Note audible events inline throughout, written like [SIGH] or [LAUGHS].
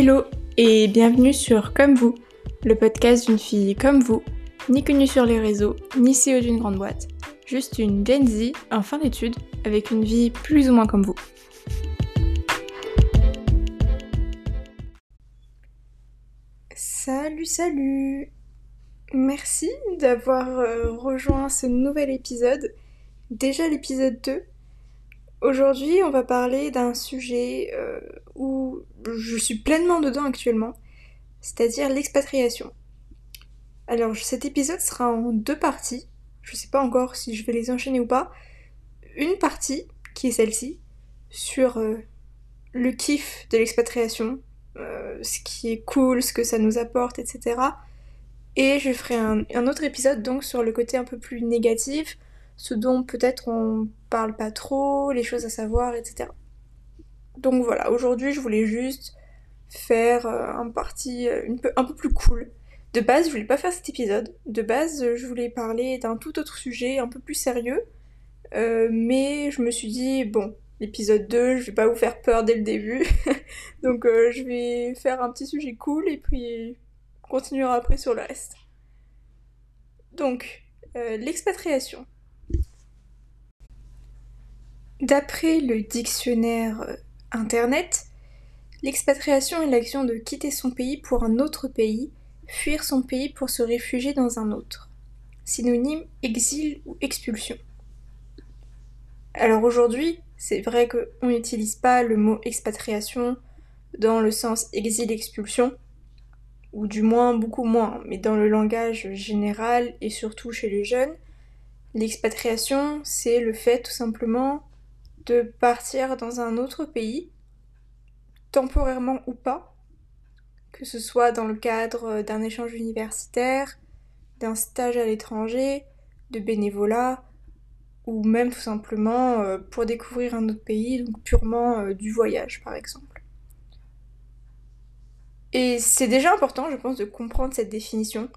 Hello et bienvenue sur Comme vous, le podcast d'une fille comme vous, ni connue sur les réseaux, ni CEO d'une grande boîte, juste une Gen Z en fin d'études avec une vie plus ou moins comme vous. Salut, salut Merci d'avoir euh, rejoint ce nouvel épisode, déjà l'épisode 2. Aujourd'hui, on va parler d'un sujet euh, où je suis pleinement dedans actuellement, c'est-à-dire l'expatriation. Alors, cet épisode sera en deux parties. Je sais pas encore si je vais les enchaîner ou pas. Une partie, qui est celle-ci, sur euh, le kiff de l'expatriation, ce qui est cool, ce que ça nous apporte, etc. Et je ferai un, autre épisode donc sur le côté un peu plus négatif, ce dont peut-être on parle pas trop, les choses à savoir, etc. Donc voilà, aujourd'hui je voulais juste faire euh, un parti euh, un peu plus cool. De base, je voulais pas faire cet épisode. De base, je voulais parler d'un tout autre sujet, un peu plus sérieux. Euh, mais je me suis dit, bon, l'épisode 2, je vais pas vous faire peur dès le début. [LAUGHS] Donc je vais faire un petit sujet cool et puis on continuera après sur le reste. Donc, l'expatriation. D'après le dictionnaire euh, Internet, l'expatriation est l'action de quitter son pays pour un autre pays, fuir son pays pour se réfugier dans un autre. Synonyme exil ou expulsion. Alors aujourd'hui, c'est vrai qu'on n'utilise pas le mot expatriation dans le sens exil-expulsion, ou du moins beaucoup moins, mais dans le langage général et surtout chez les jeunes, l'expatriation, c'est le fait tout simplement de partir dans un autre pays, temporairement ou pas, que ce soit dans le cadre d'un échange universitaire, d'un stage à l'étranger, de bénévolat, ou même tout simplement euh, pour découvrir un autre pays, donc purement euh, du voyage par exemple. Et c'est déjà important, je pense, de comprendre cette définition.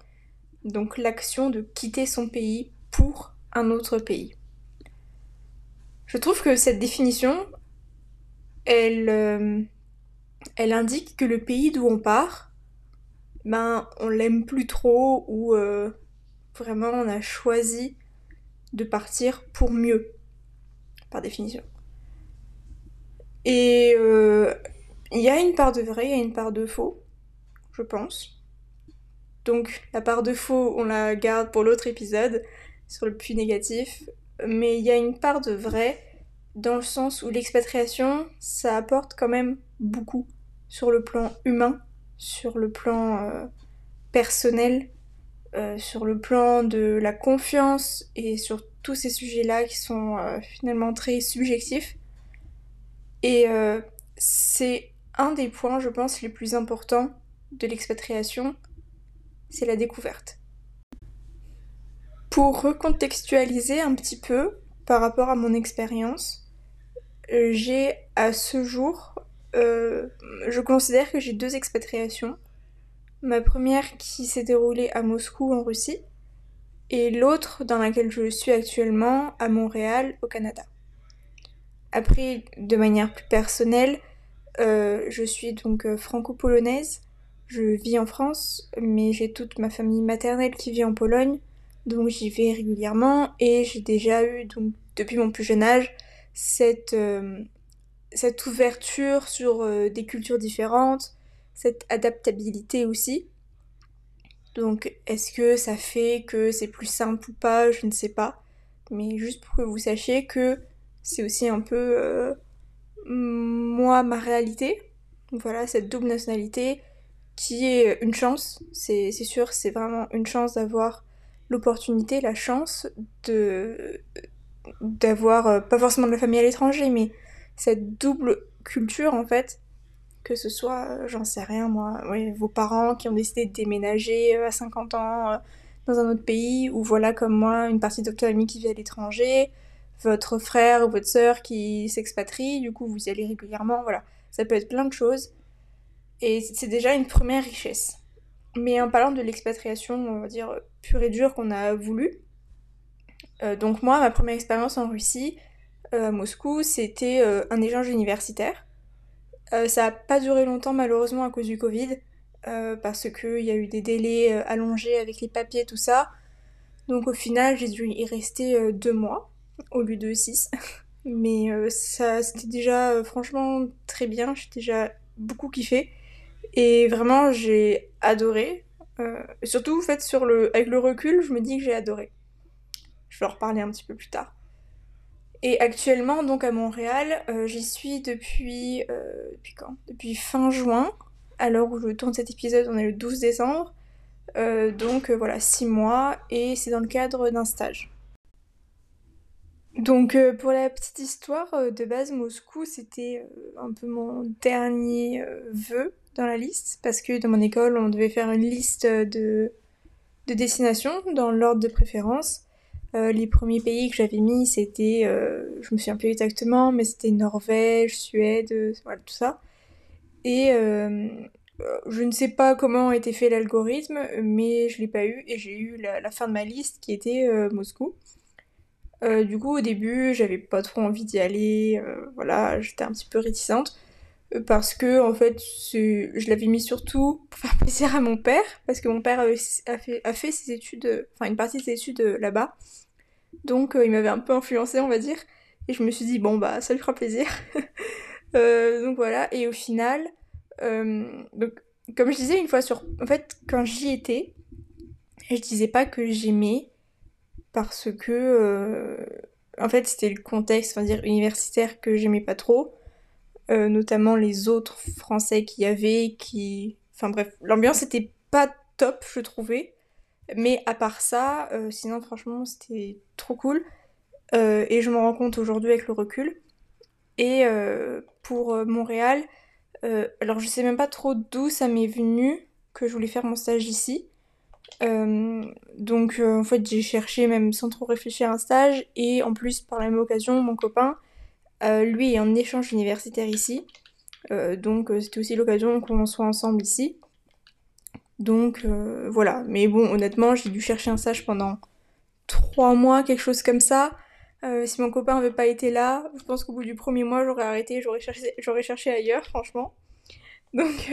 Donc l'action de quitter son pays pour un autre pays. Je trouve que cette définition, elle, euh, elle indique que le pays d'où on part, ben on l'aime plus trop ou euh, vraiment on a choisi de partir pour mieux, par définition. Et euh, il y a une part de vrai, il y a une part de faux je pense. Donc la part de faux, on la garde pour l'autre épisode, sur le plus négatif. Mais il y a une part de vrai, dans le sens où l'expatriation, ça apporte quand même beaucoup sur le plan humain, sur le plan euh, personnel, euh, sur le plan de la confiance et sur tous ces sujets-là qui sont euh, finalement très subjectifs. Et c'est un des points, je pense, les plus importants de l'expatriation, c'est la découverte. Pour recontextualiser un petit peu par rapport à mon expérience, euh, j'ai à ce jour, euh, je considère que j'ai deux expatriations. Ma première qui s'est déroulée à Moscou en Russie et l'autre dans laquelle je suis actuellement à Montréal au Canada. Après, de manière plus personnelle, euh, je suis donc franco-polonaise je vis en France, mais j'ai toute ma famille maternelle qui vit en Pologne, donc j'y vais régulièrement et j'ai déjà eu, donc depuis mon plus jeune âge, cette, euh, cette ouverture sur euh, des cultures différentes, cette adaptabilité aussi. Donc est-ce que ça fait que c'est plus simple ou pas, je ne sais pas. Mais juste pour que vous sachiez que c'est aussi un peu euh, moi ma réalité. Voilà, cette double nationalité, qui est une chance, c'est sûr, c'est vraiment une chance d'avoir l'opportunité, la chance de d'avoir euh, pas forcément de la famille à l'étranger, mais cette double culture en fait, que ce soit, euh, j'en sais rien moi, vos parents qui ont décidé de déménager euh, à 50 ans dans un autre pays, ou voilà comme moi, une partie de votre famille qui vit à l'étranger, votre frère ou votre sœur qui s'expatrie, du coup vous y allez régulièrement, voilà. Ça peut être plein de choses. Et c'est déjà une première richesse. Mais en parlant de l'expatriation, on va dire, pure et dure qu'on a voulu, euh, donc moi, ma première expérience en Russie, euh, à Moscou, c'était euh, un échange universitaire. ça a pas duré longtemps malheureusement à cause du Covid, parce qu'il y a eu des délais allongés avec les papiers, tout ça. Donc au final, j'ai dû y rester deux mois au lieu de six. [LAUGHS] Mais ça, c'était déjà franchement très bien, j'ai déjà beaucoup kiffé. Et vraiment, j'ai adoré. Euh, surtout, en avec le recul, je me dis que j'ai adoré. Je vais en reparler un petit peu plus tard. Et actuellement, donc à Montréal, euh, j'y suis depuis, euh, Depuis fin juin. À l'heure où je tourne cet épisode, on est le 12 décembre. donc voilà, 6 mois. Et c'est dans le cadre d'un stage. Donc pour la petite histoire, de base Moscou c'était un peu mon dernier vœu dans la liste parce que dans mon école, on devait faire une liste de, de destinations dans l'ordre de préférence. Euh, les premiers pays que j'avais mis, c'était, euh, je me souviens plus exactement, mais c'était Norvège, Suède, voilà tout ça. Et euh, je ne sais pas comment a été fait l'algorithme, mais je l'ai pas eu et j'ai eu la, la, fin de ma liste qui était Moscou. du coup, au début, j'avais pas trop envie d'y aller, voilà, j'étais un petit peu réticente parce que en fait je l'avais mis surtout pour faire [LAUGHS] plaisir à mon père parce que mon père a fait, ses études enfin une partie de ses études euh, là-bas. Donc euh, il m'avait un peu influencé on va dire. Et je me suis dit bon bah ça lui fera plaisir. [LAUGHS] Euh, donc voilà. Et au final donc comme je disais une fois sur en fait quand j'y étais je disais pas que j'aimais parce que en fait c'était le contexte on dire universitaire que j'aimais pas trop euh, notamment les autres Français qu'il y avait, qui... Enfin bref, l'ambiance était pas top, je trouvais. Mais à part ça, euh, sinon franchement, c'était trop cool. Euh, et je me rends compte aujourd'hui avec le recul. Et pour Montréal, alors je sais même pas trop d'où ça m'est venu que je voulais faire mon stage ici. donc en fait j'ai cherché même sans trop réfléchir un stage et en plus par la même occasion mon copain euh, lui est en échange universitaire ici. Euh, donc euh, c'était aussi l'occasion qu'on soit ensemble ici. Donc voilà. Mais bon, honnêtement, j'ai dû chercher un stage pendant trois mois, quelque chose comme ça. si mon copain n'avait pas été là, je pense qu'au bout du premier mois, j'aurais arrêté, j'aurais cherché, ailleurs, franchement. Donc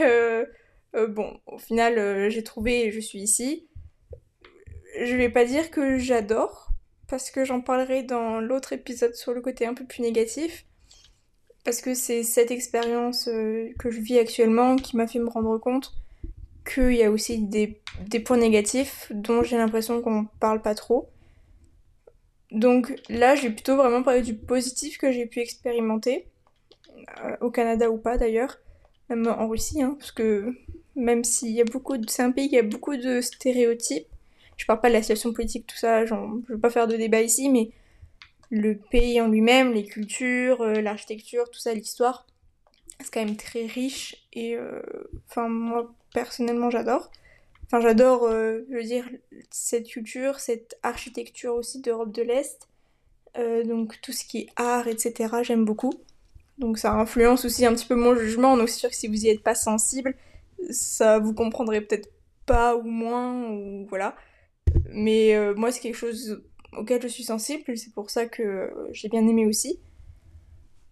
bon, au final, j'ai trouvé je suis ici. Je vais pas dire que j'adore, parce que j'en parlerai dans l'autre épisode sur le côté un peu plus négatif. Parce que c'est cette expérience euh, que je vis actuellement qui m'a fait me rendre compte qu'il y a aussi des, points négatifs dont j'ai l'impression qu'on parle pas trop. Donc là, j'ai plutôt vraiment parlé du positif que j'ai pu expérimenter, euh, au Canada ou pas d'ailleurs, même en Russie, hein, parce que même s'il y a beaucoup de... C'est un pays qui a beaucoup de stéréotypes, je parle pas de la situation politique, tout ça, je veux pas faire de débat ici, mais le pays en lui-même, les cultures, euh, l'architecture, tout ça, l'histoire, c'est quand même très riche et euh, enfin moi personnellement j'adore. Enfin j'adore, euh, je veux dire, cette culture, cette architecture aussi d'Europe de l'Est. donc tout ce qui est art, etc. J'aime beaucoup. Donc ça influence aussi un petit peu mon jugement. Donc c'est sûr que si vous y êtes pas sensible, ça vous comprendrez peut-être pas ou moins ou voilà. Mais euh, moi, c'est quelque chose auquel je suis sensible, c'est pour ça que j'ai bien aimé aussi.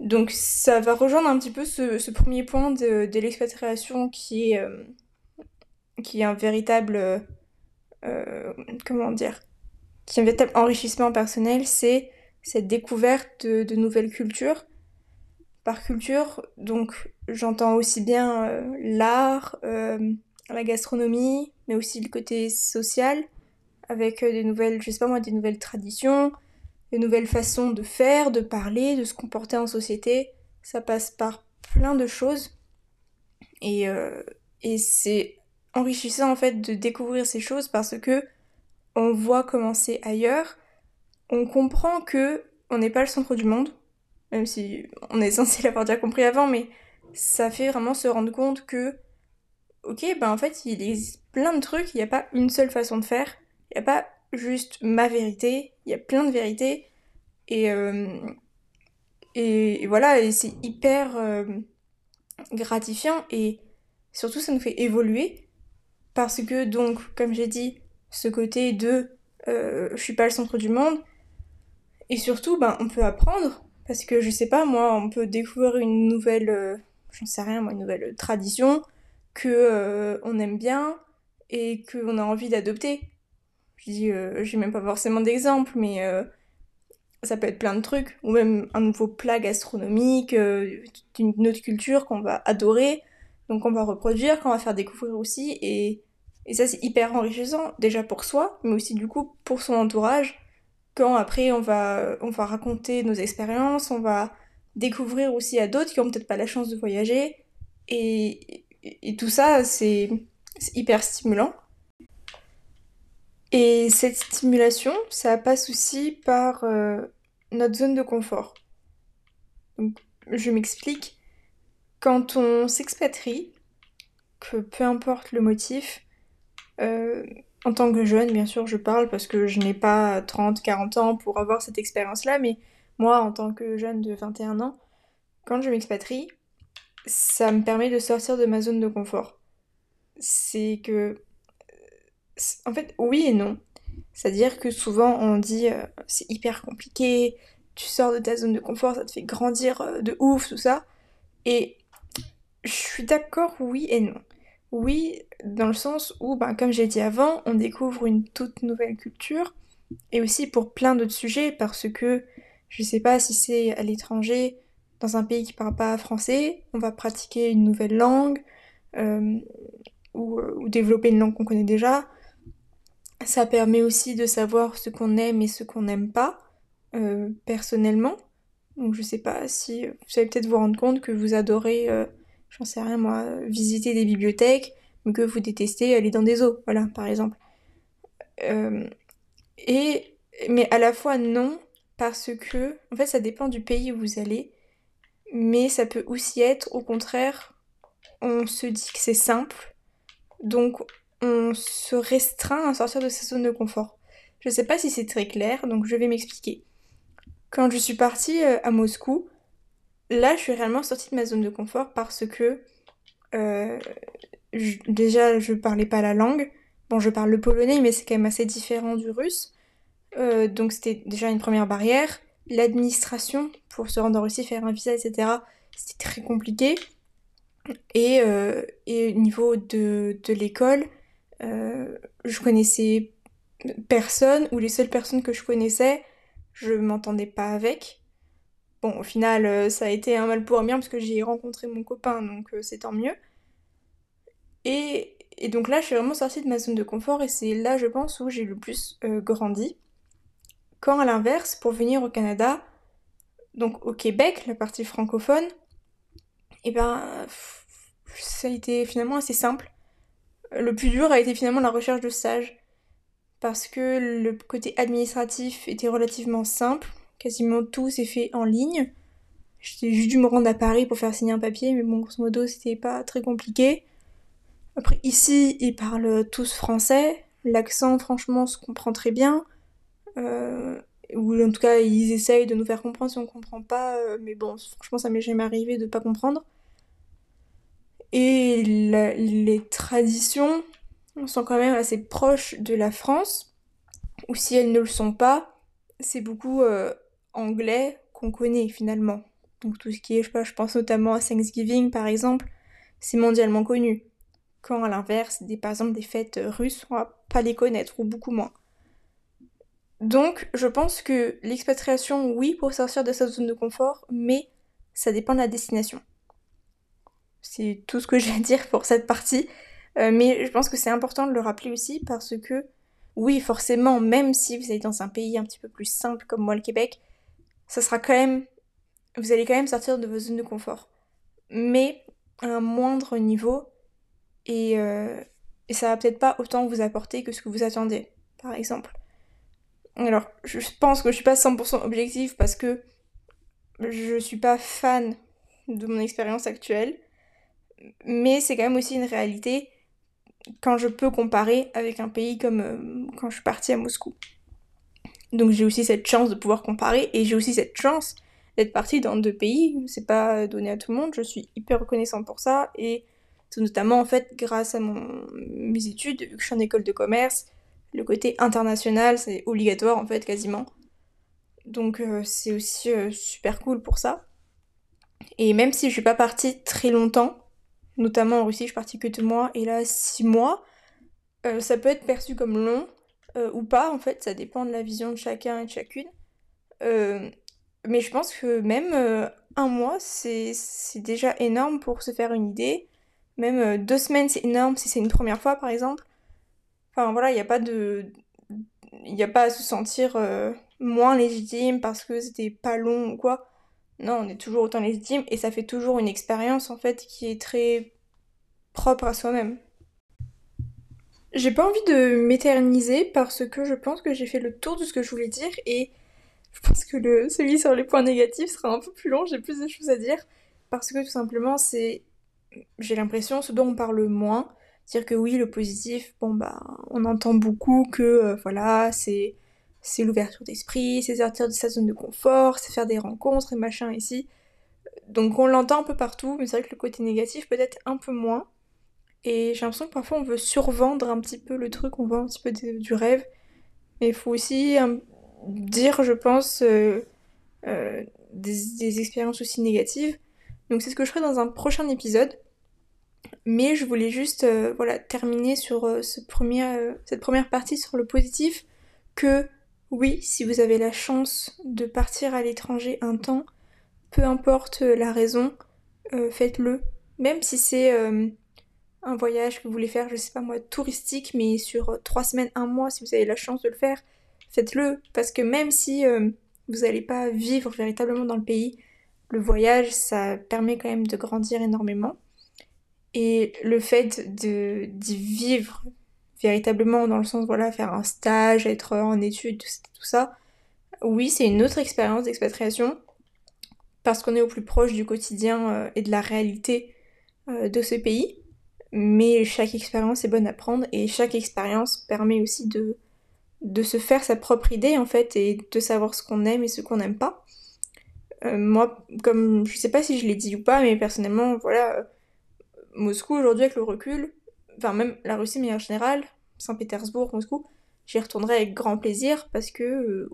Donc ça va rejoindre un petit peu ce, premier point de, l'expatriation qui est, euh, qui est un véritable... Euh, comment dire Qui un véritable enrichissement personnel, c'est cette découverte de, de, nouvelles cultures. Par culture, donc j'entends aussi bien l'art, la gastronomie, mais aussi le côté social, avec euh, des nouvelles, je sais pas moi, des nouvelles traditions, des nouvelles façons de faire, de parler, de se comporter en société. Ça passe par plein de choses. Et, euh, et c'est enrichissant en fait de découvrir ces choses parce que on voit comment c'est ailleurs. On comprend que on n'est pas le centre du monde, même si on est [LAUGHS] censé l'avoir déjà compris avant, mais ça fait vraiment se rendre compte que, ok, ben en fait, il existe plein de trucs, il n'y a pas une seule façon de faire, il n'y a pas juste ma vérité, il y a plein de vérités. Et, euh, et, voilà, c'est hyper euh, gratifiant et surtout ça nous fait évoluer parce que donc, comme j'ai dit, ce côté de euh, je suis pas le centre du monde et surtout, ben, on peut apprendre parce que je sais pas, moi, on peut découvrir une nouvelle, je j'en sais rien, moi, une nouvelle tradition que on aime bien et qu'on a envie d'adopter. Je dis, j'ai même pas forcément d'exemple, mais ça peut être plein de trucs, ou même un nouveau plat gastronomique, d'une autre culture qu'on va adorer, donc on va reproduire, qu'on va faire découvrir aussi, et, et ça c'est hyper enrichissant, déjà pour soi, mais aussi du coup pour son entourage, quand après on va, on va raconter nos expériences, on va découvrir aussi à d'autres qui ont peut-être pas la chance de voyager, et, et, tout ça c'est hyper stimulant. Et cette stimulation, ça passe aussi par euh, notre zone de confort. Je m'explique. Quand on s'expatrie, que peu importe le motif, euh, en tant que jeune, bien sûr, je parle parce que je n'ai pas 30, 40 ans pour avoir cette expérience-là, mais moi, en tant que jeune de 21 ans, quand je m'expatrie, ça me permet de sortir de ma zone de confort. C'est que. En fait, oui et non. C'est-à-dire que souvent on dit euh, c'est hyper compliqué, tu sors de ta zone de confort, ça te fait grandir euh, de ouf, tout ça. Et je suis d'accord, oui et non. Oui, dans le sens où, ben, comme j'ai dit avant, on découvre une toute nouvelle culture, et aussi pour plein d'autres sujets, parce que je sais pas si c'est à l'étranger, dans un pays qui parle pas français, on va pratiquer une nouvelle langue, euh, ou, ou, développer une langue qu'on connaît déjà. Ça permet aussi de savoir ce qu'on aime et ce qu'on n'aime pas, euh, personnellement. Donc je sais pas si vous savez peut-être vous rendre compte que vous adorez j'en sais rien moi, visiter des bibliothèques, mais que vous détestez aller dans des zoos, voilà, par exemple. Euh, et, mais à la fois non, parce que, en fait, ça dépend du pays où vous allez, mais ça peut aussi être, au contraire, on se dit que c'est simple, donc on se restreint à sortir de sa zone de confort. Je sais pas si c'est très clair, donc je vais m'expliquer. Quand je suis partie euh, à Moscou, là, je suis réellement sortie de ma zone de confort parce que euh, déjà, je parlais pas la langue. Bon, je parle le polonais, mais c'est quand même assez différent du russe. Euh, donc c'était déjà une première barrière. L'administration, pour se rendre en Russie, faire un visa, etc., c'était très compliqué. Et, au niveau de l'école, je connaissais personne, ou les seules personnes que je connaissais, je m'entendais pas avec. Bon, au final, euh, ça a été un mal pour un bien parce que j'ai rencontré mon copain, donc euh, c'est tant mieux. Et, donc là, je suis vraiment sortie de ma zone de confort et c'est là, je pense, où j'ai le plus euh, grandi. Quand à l'inverse, pour venir au Canada, donc au Québec, la partie francophone, et eh ben, ça a été finalement assez simple. Le plus dur a été finalement la recherche de stage. Parce que le côté administratif était relativement simple quasiment tout s'est fait en ligne. J'ai juste dû me rendre à Paris pour faire signer un papier, mais bon, grosso modo, c'était pas très compliqué. Après, ici, ils parlent tous français. L'accent, franchement, se comprend très bien. Euh, ou en tout cas, ils essayent de nous faire comprendre si on comprend pas. Euh, mais bon, franchement, ça m'est jamais arrivé de pas comprendre. Et les traditions sont quand même assez proches de la France. Ou si elles ne le sont pas, c'est beaucoup euh, anglais qu'on connaît finalement. Donc tout ce qui est, je je pense notamment à Thanksgiving par exemple, c'est mondialement connu. Quand à l'inverse, des, par exemple des fêtes russes, on va pas les connaître ou beaucoup moins. Donc je pense que l'expatriation, oui, pour sortir de sa zone de confort, mais ça dépend de la destination. C'est tout ce que [LAUGHS] j'ai à dire pour cette partie. Euh, mais je pense que c'est important de le rappeler aussi parce que, oui, forcément, même si vous êtes dans un pays un petit peu plus simple comme moi le Québec, ça sera quand même. Vous allez quand même sortir de vos zones de confort. Mais à un moindre niveau. Et, euh, et ça va peut-être pas autant vous apporter que ce que vous attendez, par exemple. Alors, je pense que je suis pas 100% objective parce que je suis pas fan de mon expérience actuelle. Mais c'est quand même aussi une réalité quand je peux comparer avec un pays comme euh, quand je suis partie à Moscou. Donc j'ai aussi cette chance de pouvoir comparer et j'ai aussi cette chance d'être partie dans deux pays. C'est pas donné à tout le monde. Je suis hyper reconnaissante pour ça et notamment en fait grâce à mon, mes études, vu que je suis en école de commerce, le côté international c'est obligatoire en fait quasiment. Donc euh, c'est aussi euh, super cool pour ça. Et même si je suis pas partie très longtemps, notamment en Russie, je suis partie que et là six mois, euh, ça peut être perçu comme long euh, ou pas, en fait, ça dépend de la vision de chacun et de chacune. Euh, mais je pense que même un mois, c'est déjà énorme pour se faire une idée. Même deux semaines, c'est énorme si c'est une première fois, par exemple. Enfin voilà, il n'y a pas de... Il n'y a pas à se sentir moins légitime parce que c'était pas long ou quoi. Non, on est toujours autant légitime et ça fait toujours une expérience en fait qui est très propre à soi-même. J'ai pas envie de m'éterniser parce que je pense que j'ai fait le tour de ce que je voulais dire et je pense que celui sur les points négatifs sera un peu plus long, j'ai plus de choses à dire parce que tout simplement c'est, j'ai l'impression, ce dont on parle moins. Dire que oui, le positif, bon bah, on entend beaucoup que euh, voilà, c'est c'est l'ouverture d'esprit, c'est sortir de sa zone de confort, c'est faire des rencontres et machin ici. Donc on l'entend un peu partout, mais c'est vrai que le côté négatif peut-être un peu moins. Et j'ai l'impression que parfois on veut survendre un petit peu le truc, on vend un petit peu du rêve. Mais il faut aussi dire, je pense, euh, euh, des, expériences aussi négatives. Donc c'est ce que je ferai dans un prochain épisode. Mais je voulais juste euh, voilà, terminer sur cette première partie sur le positif. Que oui, si vous avez la chance de partir à l'étranger un temps, peu importe la raison, faites-le. Même si c'est un voyage que vous voulez faire, je sais pas moi, touristique, mais sur euh, trois semaines, un mois, si vous avez la chance de le faire, faites-le. Parce que même si euh, vous n'allez pas vivre véritablement dans le pays, le voyage, ça permet quand même de grandir énormément. Et le fait d'y vivre véritablement dans le sens, voilà, faire un stage, être en études, tout ça, oui, c'est une autre expérience d'expatriation parce qu'on est au plus proche du quotidien euh, et de la réalité de ce pays mais chaque expérience est bonne à prendre et chaque expérience permet aussi de, de se faire sa propre idée en fait et de savoir ce qu'on aime et ce qu'on n'aime pas. Euh, moi, comme je sais pas si je l'ai dit ou pas, mais personnellement, voilà, euh, Moscou aujourd'hui avec le recul, enfin même la Russie mais en général, Saint-Pétersbourg, Moscou, j'y retournerai avec grand plaisir parce que euh,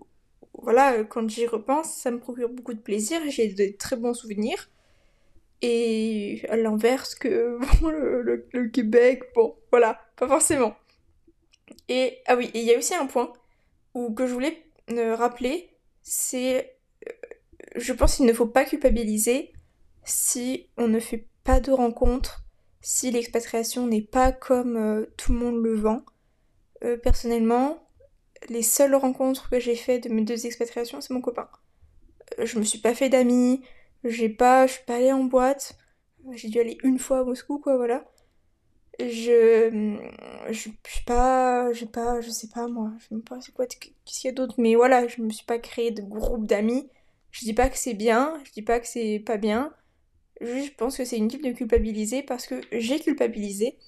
voilà, quand j'y repense, ça me procure beaucoup de plaisir, j'ai de très bons souvenirs. Et à l'inverse que [LAUGHS] le, Québec, bon, voilà, pas forcément. Et ah oui, il y a aussi un point où, que je voulais rappeler, c'est, euh, je pense qu'il ne faut pas culpabiliser si on ne fait pas de rencontres, si l'expatriation n'est pas comme euh, tout le monde le vend. Euh, personnellement, les seules rencontres que j'ai faites de mes deux expatriations, c'est mon copain. je me suis pas fait d'amis, j'ai pas, je suis pas allée en boîte. J'ai dû aller une fois à Moscou, quoi, voilà. Je, je, suis pas, j'ai pas, je sais pas moi, je sais pas c'est quoi, qu'est-ce qu'il y a d'autre, mais voilà, je me suis pas créé de groupe d'amis. Je dis pas que c'est bien, je dis pas que c'est pas bien. Je pense que c'est une type de culpabiliser parce que j'ai culpabilisé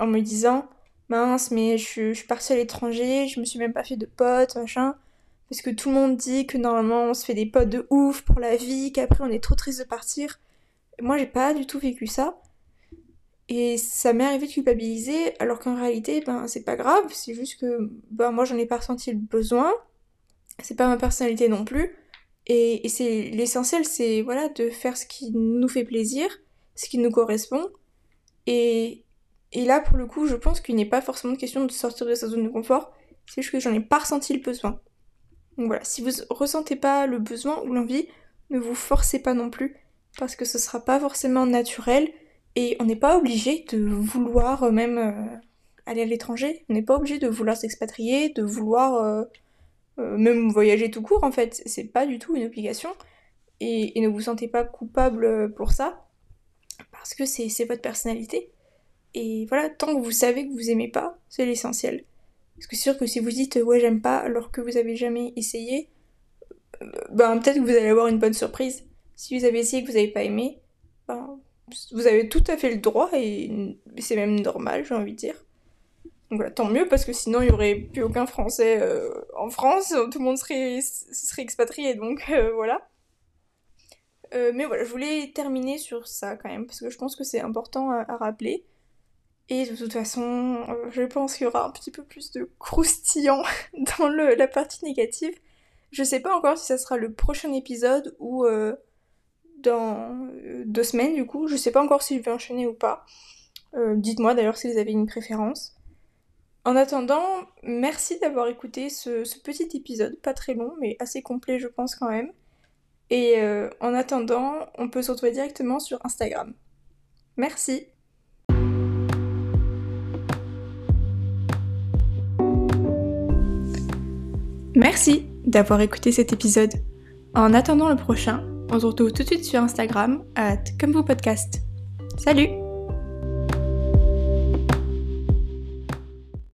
en me disant mince, mais je, je suis partie à l'étranger, je me suis même pas fait de potes, machin. Parce que tout le monde dit que normalement on se fait des potes de ouf pour la vie, qu'après on est trop triste de partir. Moi j'ai pas du tout vécu ça. Et ça m'est arrivé de culpabiliser, alors qu'en réalité, ben c'est pas grave, c'est juste que ben moi j'en ai pas ressenti le besoin. C'est pas ma personnalité non plus. Et, c'est l'essentiel, c'est voilà, de faire ce qui nous fait plaisir, ce qui nous correspond. Et, et là, pour le coup, je pense qu'il n'est pas forcément question de sortir de sa zone de confort, c'est juste que j'en ai pas ressenti le besoin. Donc voilà, si vous ressentez pas le besoin ou l'envie, ne vous forcez pas non plus, parce que ce sera pas forcément naturel, et on n'est pas obligé de vouloir même euh, aller à l'étranger, on n'est pas obligé de vouloir s'expatrier, de vouloir euh, euh, même voyager tout court en fait, c'est pas du tout une obligation, et, ne vous sentez pas coupable pour ça, parce que c'est votre personnalité. Et voilà, tant que vous savez que vous aimez pas, c'est l'essentiel. Parce que c'est sûr que si vous dites ouais j'aime pas alors que vous avez jamais essayé, euh, ben peut-être que vous allez avoir une bonne surprise. Si vous avez essayé que vous n'avez pas aimé, ben, vous avez tout à fait le droit et c'est même normal j'ai envie de dire. Donc voilà, tant mieux parce que sinon il y aurait plus aucun français euh, en France, [LAUGHS] tout le monde serait, expatrié donc euh, voilà. mais voilà, je voulais terminer sur ça quand même parce que je pense que c'est important à rappeler. Et de toute façon, euh, je pense qu'il y aura un petit peu plus de croustillant [LAUGHS] dans la partie négative. Je sais pas encore si ça sera le prochain épisode ou euh, dans euh, deux semaines du coup. Je sais pas encore si je vais enchaîner ou pas. Euh, dites-moi d'ailleurs si vous avez une préférence. En attendant, merci d'avoir écouté ce, petit épisode, pas très long mais assez complet je pense quand même. Et euh, en attendant, on peut se retrouver directement sur Instagram. Merci. Merci d'avoir écouté cet épisode. En attendant le prochain, on se retrouve tout de suite sur Instagram, at comme Salut